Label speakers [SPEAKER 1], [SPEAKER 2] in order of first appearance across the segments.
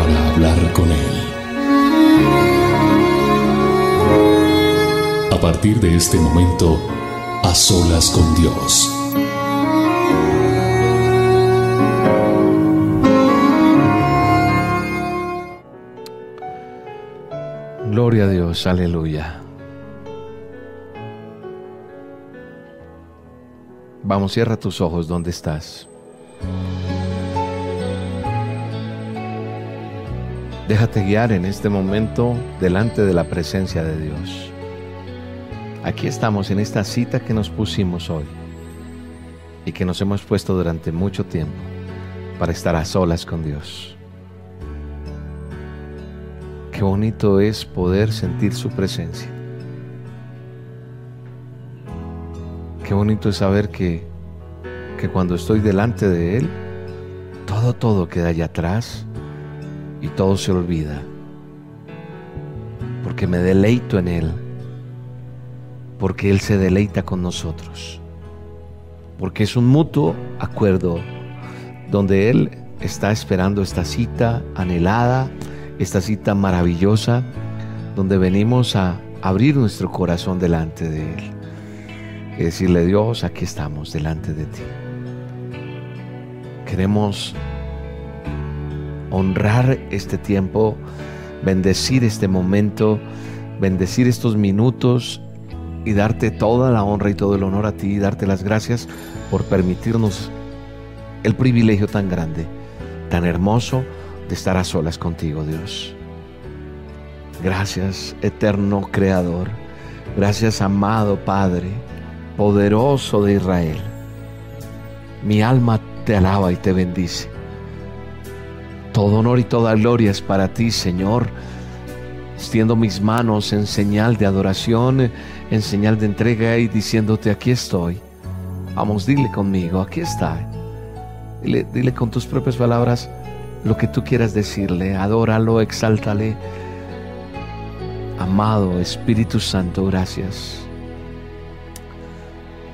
[SPEAKER 1] para hablar con Él. A partir de este momento, a solas con Dios.
[SPEAKER 2] Gloria a Dios, aleluya. Vamos, cierra tus ojos donde estás. Déjate guiar en este momento delante de la presencia de Dios. Aquí estamos en esta cita que nos pusimos hoy y que nos hemos puesto durante mucho tiempo para estar a solas con Dios. Qué bonito es poder sentir su presencia. Qué bonito es saber que, que cuando estoy delante de Él, todo, todo queda allá atrás y todo se olvida. Porque me deleito en Él. Porque Él se deleita con nosotros. Porque es un mutuo acuerdo donde Él está esperando esta cita anhelada, esta cita maravillosa, donde venimos a abrir nuestro corazón delante de Él y decirle, Dios, aquí estamos delante de ti. Queremos honrar este tiempo, bendecir este momento, bendecir estos minutos y darte toda la honra y todo el honor a ti y darte las gracias por permitirnos el privilegio tan grande, tan hermoso de estar a solas contigo, Dios. Gracias, eterno Creador. Gracias, amado Padre poderoso de Israel. Mi alma te alaba y te bendice. Todo honor y toda gloria es para ti, Señor. Extiendo mis manos en señal de adoración, en señal de entrega y diciéndote, aquí estoy. Vamos, dile conmigo, aquí está. Dile, dile con tus propias palabras lo que tú quieras decirle. Adóralo, exáltale. Amado Espíritu Santo, gracias.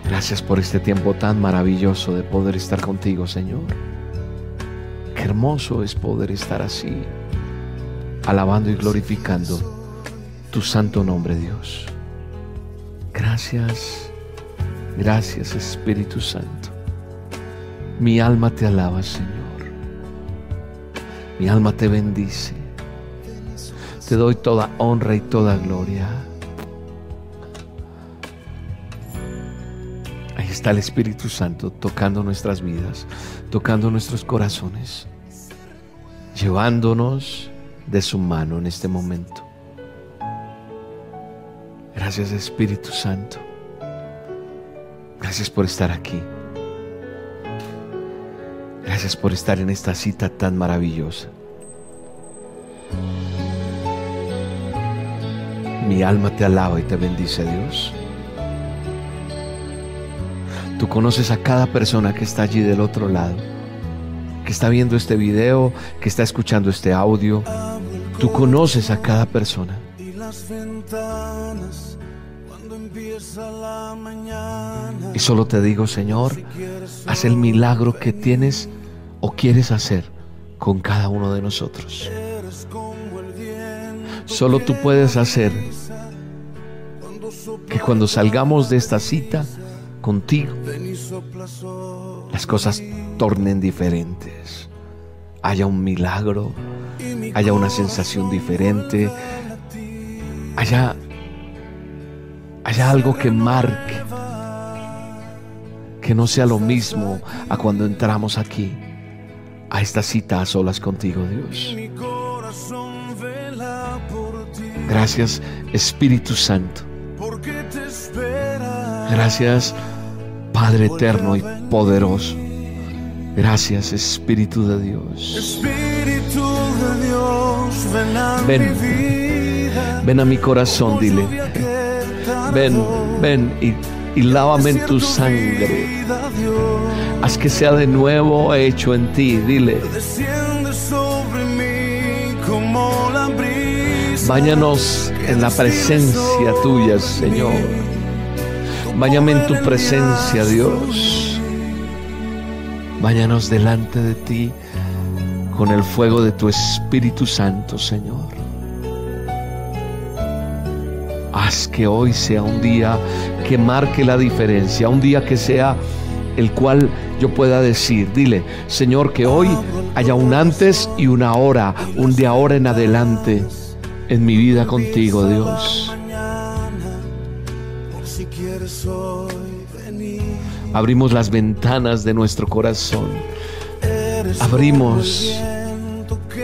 [SPEAKER 2] Gracias por este tiempo tan maravilloso de poder estar contigo, Señor. Hermoso es poder estar así, alabando y glorificando tu santo nombre, Dios. Gracias, gracias Espíritu Santo. Mi alma te alaba, Señor. Mi alma te bendice. Te doy toda honra y toda gloria. está el Espíritu Santo tocando nuestras vidas, tocando nuestros corazones, llevándonos de su mano en este momento. Gracias Espíritu Santo. Gracias por estar aquí. Gracias por estar en esta cita tan maravillosa. Mi alma te alaba y te bendice Dios. Tú conoces a cada persona que está allí del otro lado, que está viendo este video, que está escuchando este audio. Tú conoces a cada persona. Y solo te digo, Señor, haz el milagro que tienes o quieres hacer con cada uno de nosotros. Solo tú puedes hacer que cuando salgamos de esta cita, contigo, las cosas tornen diferentes. Haya un milagro, haya una sensación diferente, haya, haya algo que marque, que no sea lo mismo a cuando entramos aquí, a esta cita a solas contigo, Dios. Gracias, Espíritu Santo. Gracias Padre eterno y poderoso. Gracias Espíritu de Dios.
[SPEAKER 3] Espíritu de Dios,
[SPEAKER 2] Ven, ven a mi corazón, dile. Ven, ven y, y lávame en tu sangre. Haz que sea de nuevo hecho en ti, dile. Báñanos en la presencia tuya, Señor. Báñame en tu presencia, Dios. Báñanos delante de ti con el fuego de tu Espíritu Santo, Señor. Haz que hoy sea un día que marque la diferencia, un día que sea el cual yo pueda decir, dile, Señor, que hoy haya un antes y una hora, un de ahora en adelante en mi vida contigo, Dios. Abrimos las ventanas de nuestro corazón. Abrimos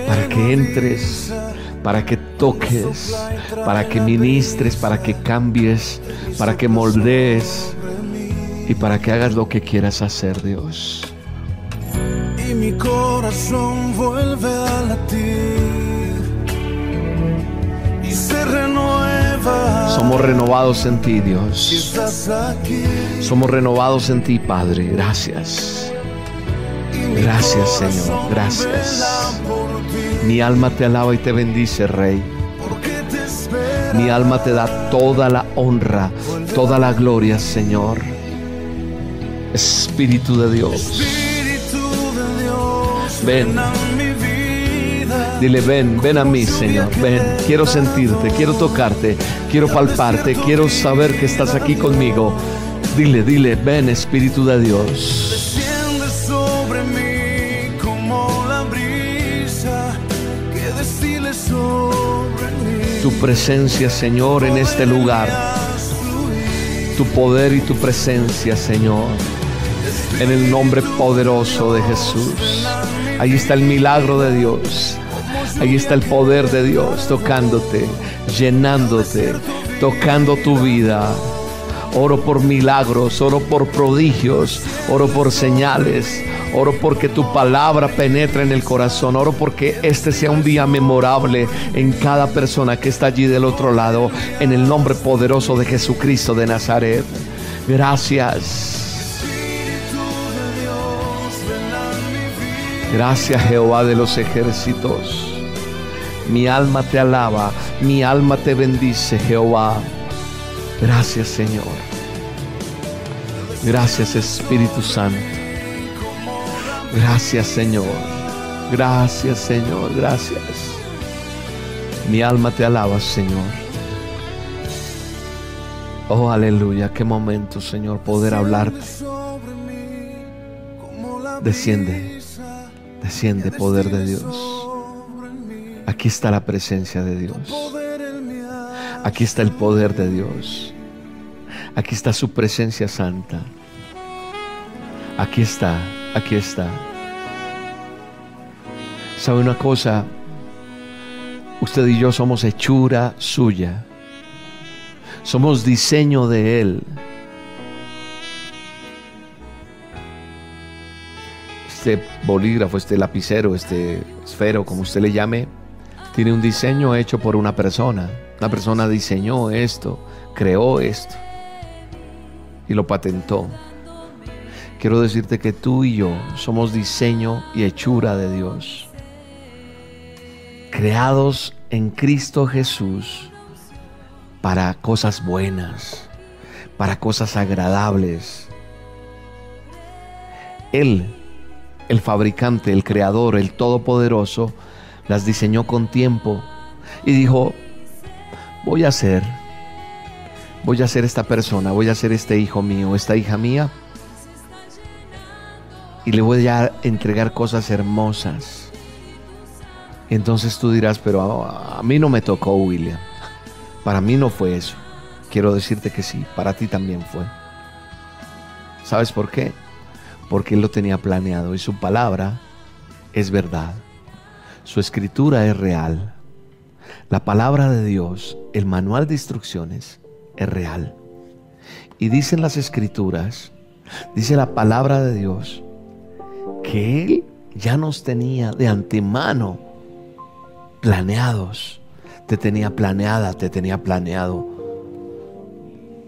[SPEAKER 2] para que entres, para que toques, para que ministres, para que cambies, para que moldees y para que hagas lo que quieras hacer, Dios.
[SPEAKER 3] Y mi corazón vuelve a latir y se.
[SPEAKER 2] Somos renovados en ti, Dios. Somos renovados en ti, Padre. Gracias. Gracias, Señor. Gracias. Mi alma te alaba y te bendice, Rey. Mi alma te da toda la honra, toda la gloria, Señor. Espíritu de Dios. Ven. Dile, ven, ven a mí, Señor. Ven, quiero sentirte, quiero tocarte, quiero palparte, quiero saber que estás aquí conmigo. Dile, dile, ven, Espíritu de Dios.
[SPEAKER 3] sobre mí como la brisa que sobre mí.
[SPEAKER 2] Tu presencia, Señor, en este lugar. Tu poder y tu presencia, Señor en el nombre poderoso de Jesús. Ahí está el milagro de Dios. Ahí está el poder de Dios tocándote, llenándote, tocando tu vida. Oro por milagros, oro por prodigios, oro por señales, oro porque tu palabra penetra en el corazón, oro porque este sea un día memorable en cada persona que está allí del otro lado, en el nombre poderoso de Jesucristo de Nazaret. Gracias. Gracias Jehová de los ejércitos. Mi alma te alaba, mi alma te bendice Jehová. Gracias Señor. Gracias Espíritu Santo. Gracias Señor. Gracias Señor. Gracias. Mi alma te alaba Señor. Oh aleluya. Qué momento Señor poder hablarte. Desciende. Desciende poder de Dios. Aquí está la presencia de Dios. Aquí está el poder de Dios. Aquí está su presencia santa. Aquí está, aquí está. ¿Sabe una cosa? Usted y yo somos hechura suya. Somos diseño de Él. este bolígrafo, este lapicero, este esfero, como usted le llame, tiene un diseño hecho por una persona. Una persona diseñó esto, creó esto y lo patentó. Quiero decirte que tú y yo somos diseño y hechura de Dios. Creados en Cristo Jesús para cosas buenas, para cosas agradables. Él el fabricante, el creador, el todopoderoso, las diseñó con tiempo y dijo, voy a ser, voy a ser esta persona, voy a ser este hijo mío, esta hija mía, y le voy a entregar cosas hermosas. Entonces tú dirás, pero a, a mí no me tocó, William. Para mí no fue eso. Quiero decirte que sí, para ti también fue. ¿Sabes por qué? porque Él lo tenía planeado y su palabra es verdad. Su escritura es real. La palabra de Dios, el manual de instrucciones, es real. Y dicen las escrituras, dice la palabra de Dios, que Él ya nos tenía de antemano planeados. Te tenía planeada, te tenía planeado.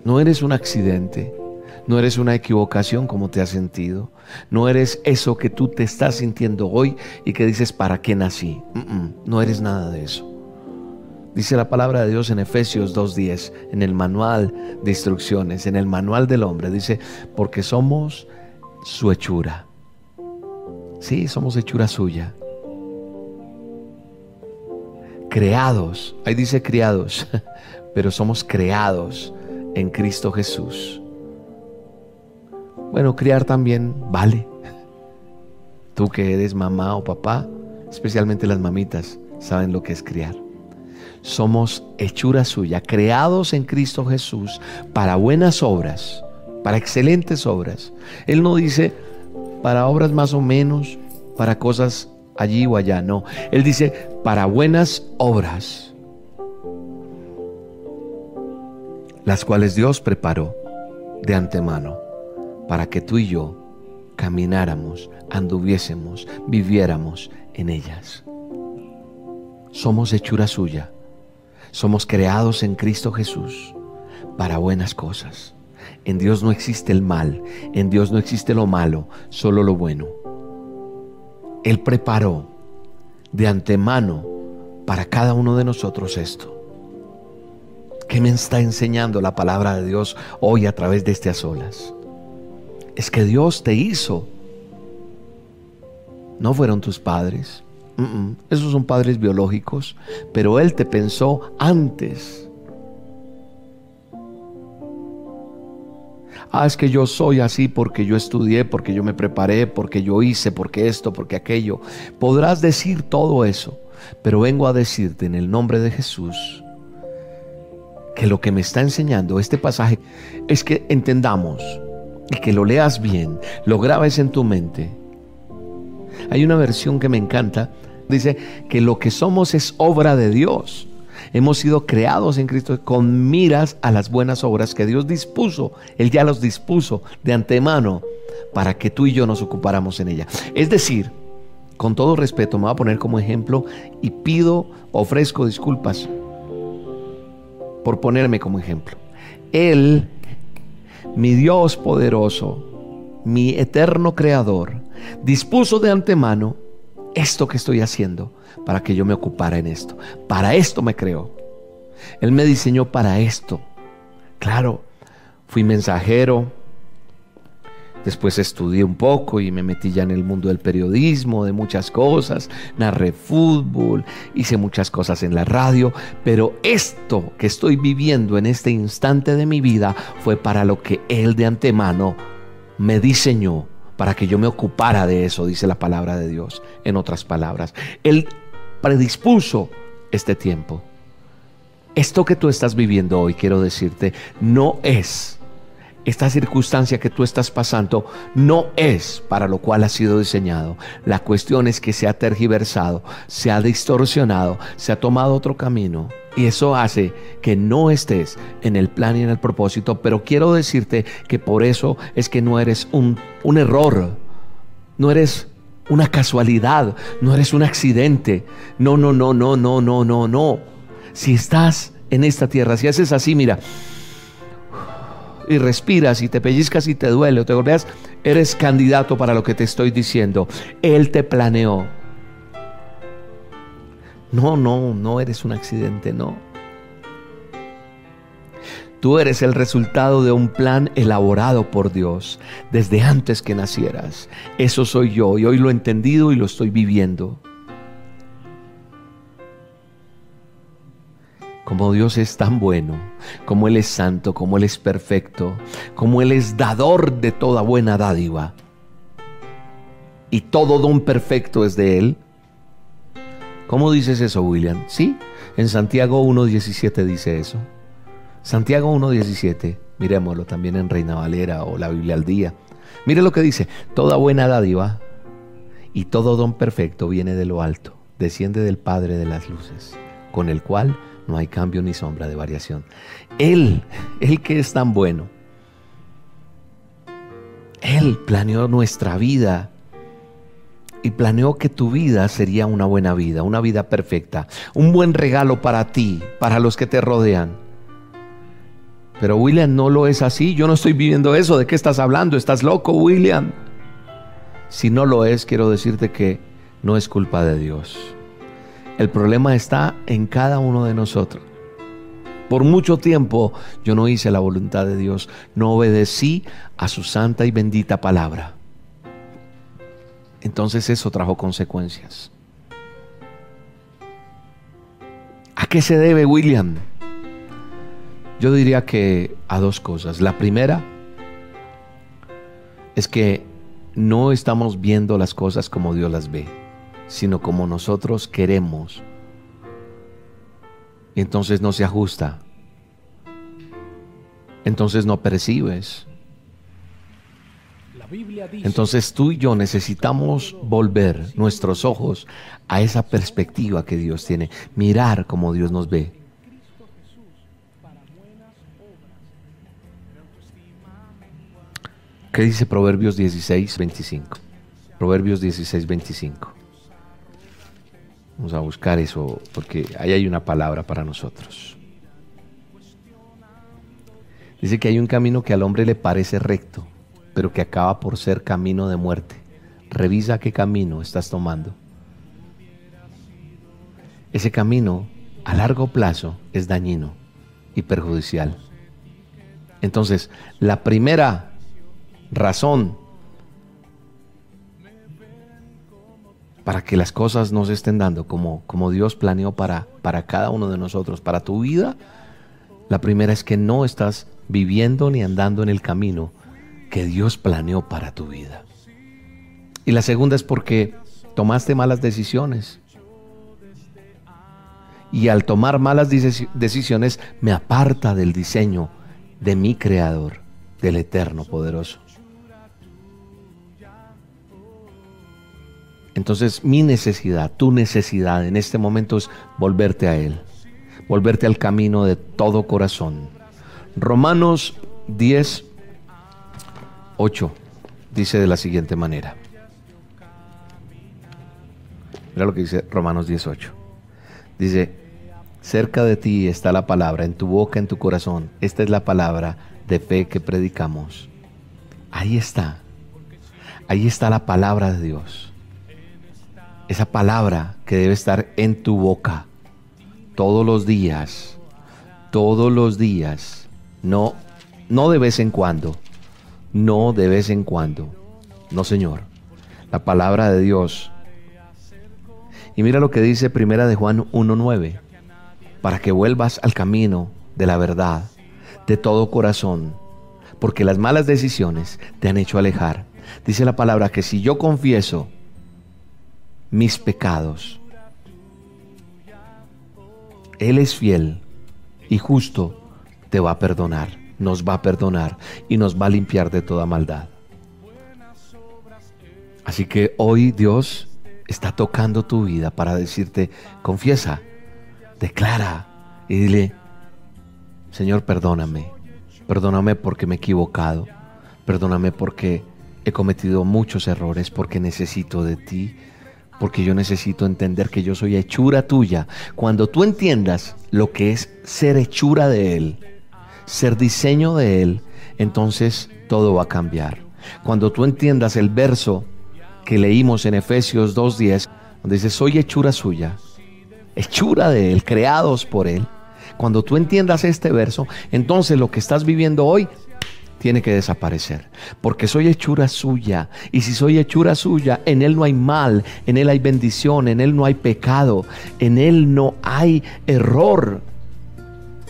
[SPEAKER 2] No eres un accidente. No eres una equivocación como te has sentido. No eres eso que tú te estás sintiendo hoy y que dices, ¿para qué nací? no eres nada de eso. Dice la palabra de Dios en Efesios 2.10, en el manual de instrucciones, en el manual del hombre. Dice, porque somos su hechura. Sí, somos hechura suya. Creados, ahí dice criados, pero somos creados en Cristo Jesús bueno, criar también vale. Tú que eres mamá o papá, especialmente las mamitas, saben lo que es criar. Somos hechura suya, creados en Cristo Jesús para buenas obras, para excelentes obras. Él no dice para obras más o menos, para cosas allí o allá, no. Él dice para buenas obras, las cuales Dios preparó de antemano para que tú y yo camináramos, anduviésemos, viviéramos en ellas. Somos hechura suya. Somos creados en Cristo Jesús para buenas cosas. En Dios no existe el mal, en Dios no existe lo malo, solo lo bueno. Él preparó de antemano para cada uno de nosotros esto. ¿Qué me está enseñando la palabra de Dios hoy a través de este solas? Es que Dios te hizo. No fueron tus padres. Esos son padres biológicos, pero Él te pensó antes. Ah, es que yo soy así porque yo estudié, porque yo me preparé, porque yo hice, porque esto, porque aquello. Podrás decir todo eso, pero vengo a decirte en el nombre de Jesús que lo que me está enseñando este pasaje es que entendamos y que lo leas bien, lo grabes en tu mente. Hay una versión que me encanta, dice que lo que somos es obra de Dios. Hemos sido creados en Cristo con miras a las buenas obras que Dios dispuso. Él ya los dispuso de antemano para que tú y yo nos ocupáramos en ella. Es decir, con todo respeto, me voy a poner como ejemplo y pido, ofrezco disculpas por ponerme como ejemplo. Él mi Dios poderoso, mi eterno creador, dispuso de antemano esto que estoy haciendo para que yo me ocupara en esto. Para esto me creó. Él me diseñó para esto. Claro, fui mensajero, Después estudié un poco y me metí ya en el mundo del periodismo, de muchas cosas, narré fútbol, hice muchas cosas en la radio, pero esto que estoy viviendo en este instante de mi vida fue para lo que Él de antemano me diseñó, para que yo me ocupara de eso, dice la palabra de Dios, en otras palabras. Él predispuso este tiempo. Esto que tú estás viviendo hoy, quiero decirte, no es esta circunstancia que tú estás pasando no es para lo cual ha sido diseñado. La cuestión es que se ha tergiversado, se ha distorsionado, se ha tomado otro camino. Y eso hace que no estés en el plan y en el propósito. Pero quiero decirte que por eso es que no eres un, un error. No eres una casualidad. No eres un accidente. No, no, no, no, no, no, no, no. Si estás en esta tierra, si haces así, mira y respiras y te pellizcas y te duele o te golpeas, eres candidato para lo que te estoy diciendo. Él te planeó. No, no, no eres un accidente, no. Tú eres el resultado de un plan elaborado por Dios desde antes que nacieras. Eso soy yo y hoy lo he entendido y lo estoy viviendo. Como Dios es tan bueno, como Él es santo, como Él es perfecto, como Él es dador de toda buena dádiva. Y todo don perfecto es de Él. ¿Cómo dices eso, William? Sí, en Santiago 1.17 dice eso. Santiago 1.17, miremoslo también en Reina Valera o la Biblia al día. Mire lo que dice, toda buena dádiva y todo don perfecto viene de lo alto, desciende del Padre de las luces, con el cual no hay cambio ni sombra de variación. Él, Él que es tan bueno, Él planeó nuestra vida y planeó que tu vida sería una buena vida, una vida perfecta, un buen regalo para ti, para los que te rodean. Pero William no lo es así, yo no estoy viviendo eso, ¿de qué estás hablando? ¿Estás loco, William? Si no lo es, quiero decirte que no es culpa de Dios. El problema está en cada uno de nosotros. Por mucho tiempo yo no hice la voluntad de Dios, no obedecí a su santa y bendita palabra. Entonces eso trajo consecuencias. ¿A qué se debe, William? Yo diría que a dos cosas. La primera es que no estamos viendo las cosas como Dios las ve, sino como nosotros queremos. Y entonces no se ajusta. Entonces no percibes. Entonces tú y yo necesitamos volver nuestros ojos a esa perspectiva que Dios tiene, mirar como Dios nos ve. ¿Qué dice Proverbios 16, 25? Proverbios 16, 25. Vamos a buscar eso porque ahí hay una palabra para nosotros. Dice que hay un camino que al hombre le parece recto, pero que acaba por ser camino de muerte. Revisa qué camino estás tomando. Ese camino a largo plazo es dañino y perjudicial. Entonces, la primera razón para que las cosas no se estén dando como, como Dios planeó para, para cada uno de nosotros, para tu vida, la primera es que no estás viviendo ni andando en el camino que Dios planeó para tu vida. Y la segunda es porque tomaste malas decisiones. Y al tomar malas decisiones me aparta del diseño de mi Creador, del Eterno Poderoso. Entonces mi necesidad, tu necesidad en este momento es volverte a Él, volverte al camino de todo corazón. Romanos 10, 8 dice de la siguiente manera. Mira lo que dice Romanos 18. Dice, cerca de ti está la palabra, en tu boca, en tu corazón. Esta es la palabra de fe que predicamos. Ahí está. Ahí está la palabra de Dios esa palabra que debe estar en tu boca todos los días, todos los días, no, no de vez en cuando, no de vez en cuando, no Señor, la palabra de Dios. Y mira lo que dice Primera de Juan 1.9, para que vuelvas al camino de la verdad, de todo corazón, porque las malas decisiones te han hecho alejar. Dice la palabra que si yo confieso mis pecados. Él es fiel y justo, te va a perdonar, nos va a perdonar y nos va a limpiar de toda maldad. Así que hoy Dios está tocando tu vida para decirte, confiesa, declara y dile, Señor, perdóname, perdóname porque me he equivocado, perdóname porque he cometido muchos errores, porque necesito de ti, porque yo necesito entender que yo soy hechura tuya. Cuando tú entiendas lo que es ser hechura de Él, ser diseño de Él, entonces todo va a cambiar. Cuando tú entiendas el verso que leímos en Efesios 2.10, donde dice, soy hechura suya, hechura de Él, creados por Él. Cuando tú entiendas este verso, entonces lo que estás viviendo hoy tiene que desaparecer. Porque soy hechura suya. Y si soy hechura suya, en Él no hay mal, en Él hay bendición, en Él no hay pecado, en Él no hay error.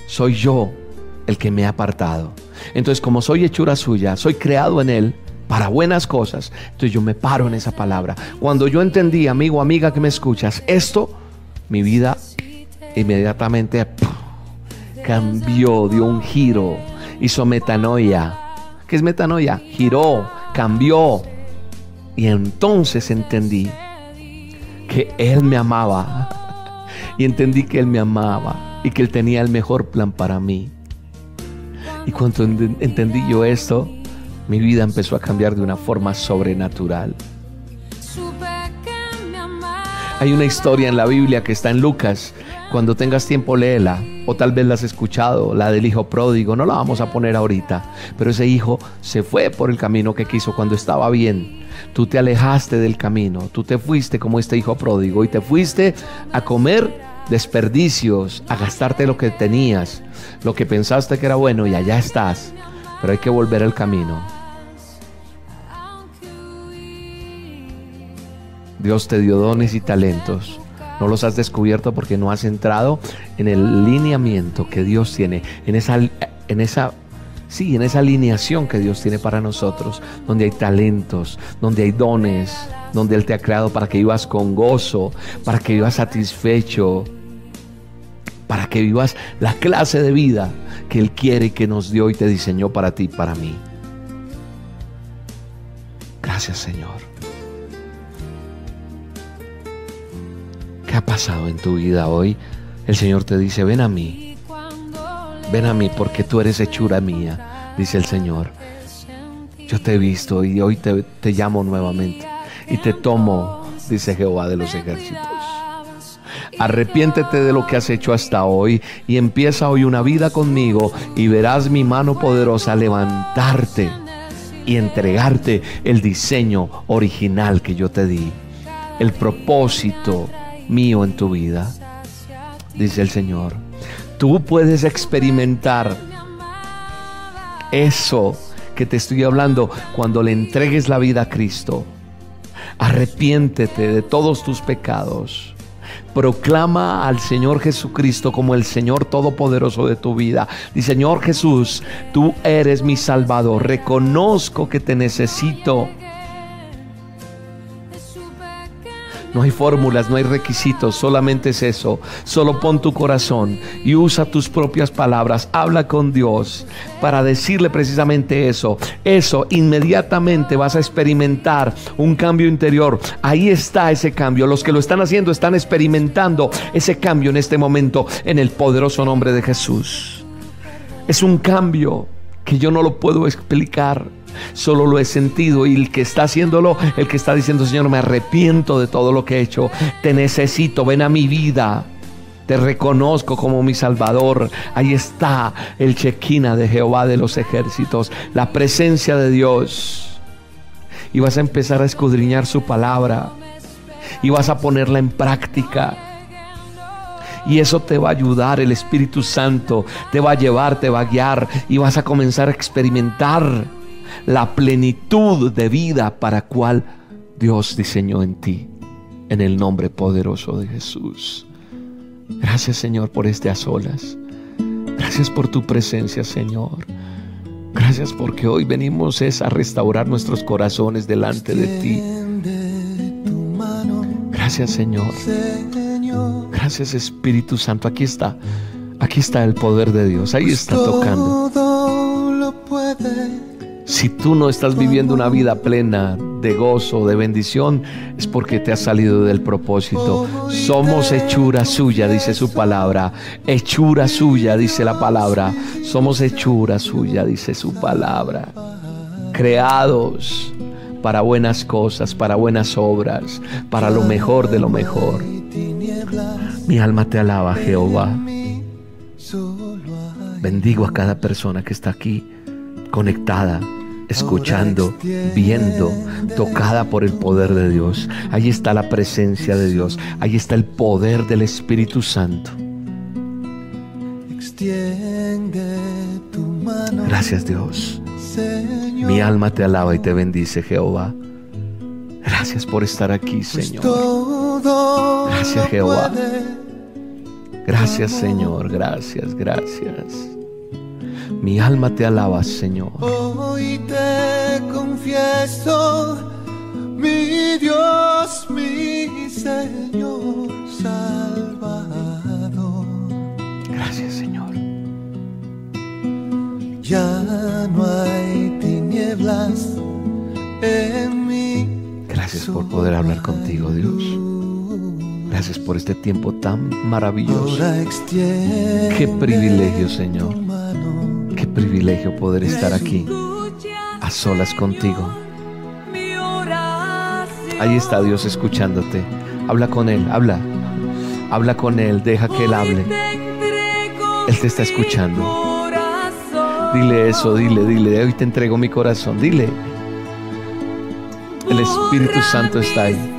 [SPEAKER 2] Soy yo el que me he apartado. Entonces, como soy hechura suya, soy creado en Él para buenas cosas. Entonces yo me paro en esa palabra. Cuando yo entendí, amigo, amiga que me escuchas, esto, mi vida inmediatamente cambió, dio un giro, hizo metanoia ¿Qué es metanoia? Giró, cambió. Y entonces entendí que Él me amaba. Y entendí que Él me amaba y que Él tenía el mejor plan para mí. Y cuando entendí yo esto, mi vida empezó a cambiar de una forma sobrenatural. Hay una historia en la Biblia que está en Lucas. Cuando tengas tiempo, léela. O tal vez la has escuchado, la del hijo pródigo. No la vamos a poner ahorita. Pero ese hijo se fue por el camino que quiso cuando estaba bien. Tú te alejaste del camino. Tú te fuiste como este hijo pródigo y te fuiste a comer desperdicios, a gastarte lo que tenías, lo que pensaste que era bueno y allá estás. Pero hay que volver al camino. Dios te dio dones y talentos. No los has descubierto porque no has entrado en el lineamiento que Dios tiene, en esa, en esa, sí, en esa alineación que Dios tiene para nosotros, donde hay talentos, donde hay dones, donde Él te ha creado para que vivas con gozo, para que vivas satisfecho, para que vivas la clase de vida que Él quiere que nos dio y te diseñó para ti, para mí. Gracias Señor. ¿Qué ha pasado en tu vida hoy? El Señor te dice, ven a mí. Ven a mí porque tú eres hechura mía, dice el Señor. Yo te he visto y hoy te, te llamo nuevamente y te tomo, dice Jehová de los ejércitos. Arrepiéntete de lo que has hecho hasta hoy y empieza hoy una vida conmigo y verás mi mano poderosa levantarte y entregarte el diseño original que yo te di, el propósito mío en tu vida, dice el Señor. Tú puedes experimentar eso que te estoy hablando cuando le entregues la vida a Cristo. Arrepiéntete de todos tus pecados. Proclama al Señor Jesucristo como el Señor Todopoderoso de tu vida. Dice, Señor Jesús, tú eres mi Salvador. Reconozco que te necesito. No hay fórmulas, no hay requisitos, solamente es eso. Solo pon tu corazón y usa tus propias palabras. Habla con Dios para decirle precisamente eso. Eso, inmediatamente vas a experimentar un cambio interior. Ahí está ese cambio. Los que lo están haciendo están experimentando ese cambio en este momento en el poderoso nombre de Jesús. Es un cambio que yo no lo puedo explicar Solo lo he sentido y el que está haciéndolo, el que está diciendo, Señor, me arrepiento de todo lo que he hecho. Te necesito, ven a mi vida. Te reconozco como mi Salvador. Ahí está el chequina de Jehová de los ejércitos, la presencia de Dios. Y vas a empezar a escudriñar su palabra. Y vas a ponerla en práctica. Y eso te va a ayudar, el Espíritu Santo te va a llevar, te va a guiar y vas a comenzar a experimentar la plenitud de vida para cual Dios diseñó en ti, en el nombre poderoso de Jesús. Gracias Señor por este a solas. Gracias por tu presencia Señor. Gracias porque hoy venimos es a restaurar nuestros corazones delante de ti. Gracias Señor. Gracias Espíritu Santo. Aquí está. Aquí está el poder de Dios. Ahí está tocando. Si tú no estás viviendo una vida plena de gozo, de bendición, es porque te has salido del propósito. Somos hechura suya, dice su palabra. Hechura suya, dice la palabra. Somos hechura suya, dice su palabra. Creados para buenas cosas, para buenas obras, para lo mejor de lo mejor. Mi alma te alaba, Jehová. Bendigo a cada persona que está aquí conectada, escuchando, viendo, tocada por el poder de Dios. Ahí está la presencia de Dios. Ahí está el poder del Espíritu Santo. Gracias Dios. Mi alma te alaba y te bendice Jehová. Gracias por estar aquí, pues Señor. Gracias Jehová. Gracias Señor. Gracias, gracias. Mi alma te alaba, Señor.
[SPEAKER 3] Hoy te confieso, mi Dios, mi Señor Salvador.
[SPEAKER 2] Gracias, Señor.
[SPEAKER 3] Ya no hay tinieblas en mí.
[SPEAKER 2] Gracias por poder hablar contigo, Dios. Gracias por este tiempo tan maravilloso. Qué privilegio, Señor privilegio poder estar aquí a solas contigo. Ahí está Dios escuchándote. Habla con Él, habla. Habla con Él, deja que Él hable. Él te está escuchando. Dile eso, dile, dile. Hoy te entrego mi corazón. Dile. El Espíritu Santo está ahí.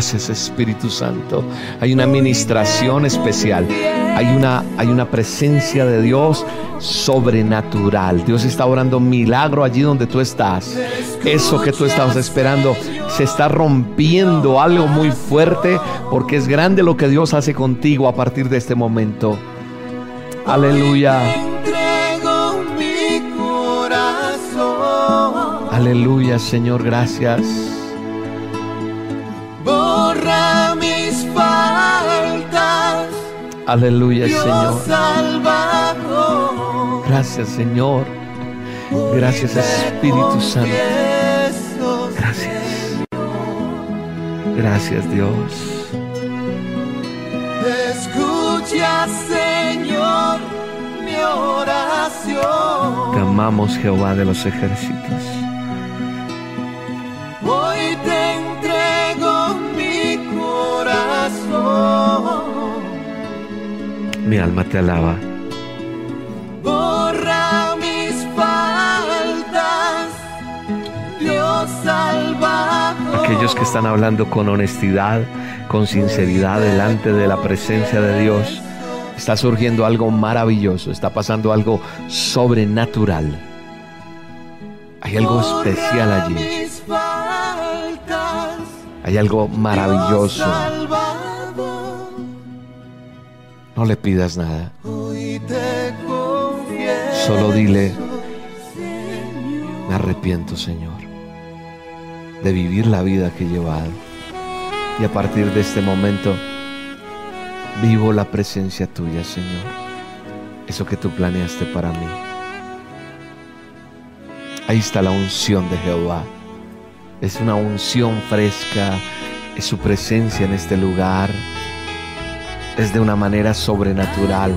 [SPEAKER 2] Gracias Espíritu Santo. Hay una administración especial. Hay una, hay una presencia de Dios sobrenatural. Dios está orando milagro allí donde tú estás. Eso que tú estabas esperando se está rompiendo algo muy fuerte porque es grande lo que Dios hace contigo a partir de este momento. Aleluya. Aleluya, Señor, gracias. Aleluya, Señor. Gracias, Señor. Gracias, Espíritu Santo. Gracias. Gracias, Dios.
[SPEAKER 3] Escucha, Señor, mi oración.
[SPEAKER 2] Te amamos, Jehová de los ejércitos.
[SPEAKER 3] Mi
[SPEAKER 2] alma te alaba.
[SPEAKER 3] Borra mis faltas, Dios salvador.
[SPEAKER 2] Aquellos que están hablando con honestidad, con sinceridad delante de la presencia de Dios, está surgiendo algo maravilloso, está pasando algo sobrenatural. Hay algo especial allí. Hay algo maravilloso. No le pidas nada. Solo dile, me arrepiento, Señor, de vivir la vida que he llevado. Y a partir de este momento, vivo la presencia tuya, Señor. Eso que tú planeaste para mí. Ahí está la unción de Jehová. Es una unción fresca. Es su presencia en este lugar. Es de una manera sobrenatural.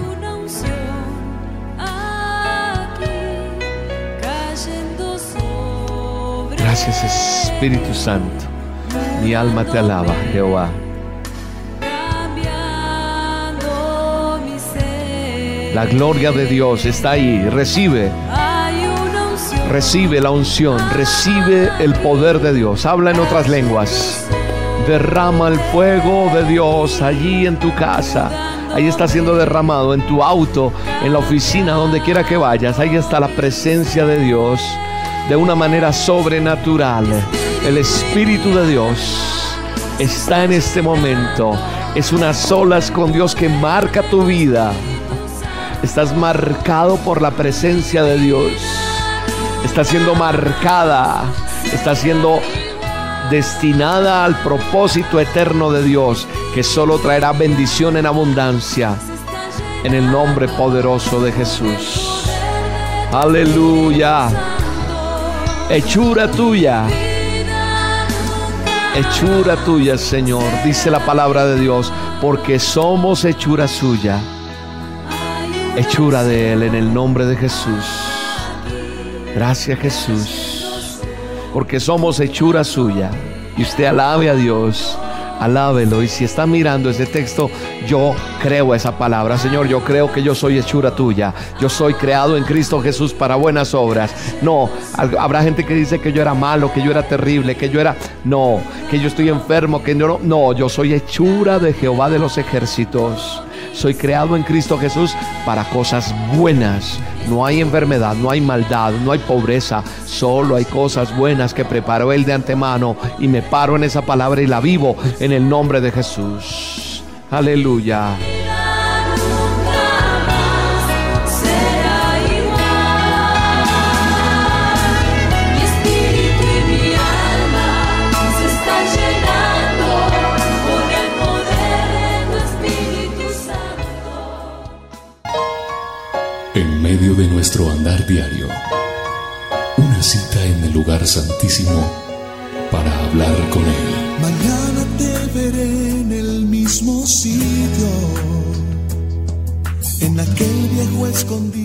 [SPEAKER 2] Gracias Espíritu Santo. Mi alma te alaba, Jehová. La gloria de Dios está ahí. Recibe, recibe la unción, recibe el poder de Dios. Habla en otras lenguas. Derrama el fuego de Dios allí en tu casa. Ahí está siendo derramado en tu auto, en la oficina, donde quiera que vayas. Ahí está la presencia de Dios de una manera sobrenatural. El Espíritu de Dios está en este momento. Es unas solas con Dios que marca tu vida. Estás marcado por la presencia de Dios. Está siendo marcada. Está siendo destinada al propósito eterno de Dios que solo traerá bendición en abundancia. En el nombre poderoso de Jesús. Aleluya. Hechura tuya. Hechura tuya, Señor. Dice la palabra de Dios. Porque somos hechura suya. Hechura de Él en el nombre de Jesús. Gracias Jesús. Porque somos hechura suya. Y usted alabe a Dios. Alábelo. Y si está mirando este texto, yo creo esa palabra. Señor, yo creo que yo soy hechura tuya. Yo soy creado en Cristo Jesús para buenas obras. No, habrá gente que dice que yo era malo, que yo era terrible, que yo era... No, que yo estoy enfermo, que no... No, yo soy hechura de Jehová de los ejércitos. Soy creado en Cristo Jesús para cosas buenas. No hay enfermedad, no hay maldad, no hay pobreza. Solo hay cosas buenas que preparó Él de antemano. Y me paro en esa palabra y la vivo en el nombre de Jesús. Aleluya.
[SPEAKER 4] Medio de nuestro andar diario, una cita en el lugar santísimo para hablar con Él.
[SPEAKER 3] Mañana te veré en el mismo sitio, en aquel viejo escondido.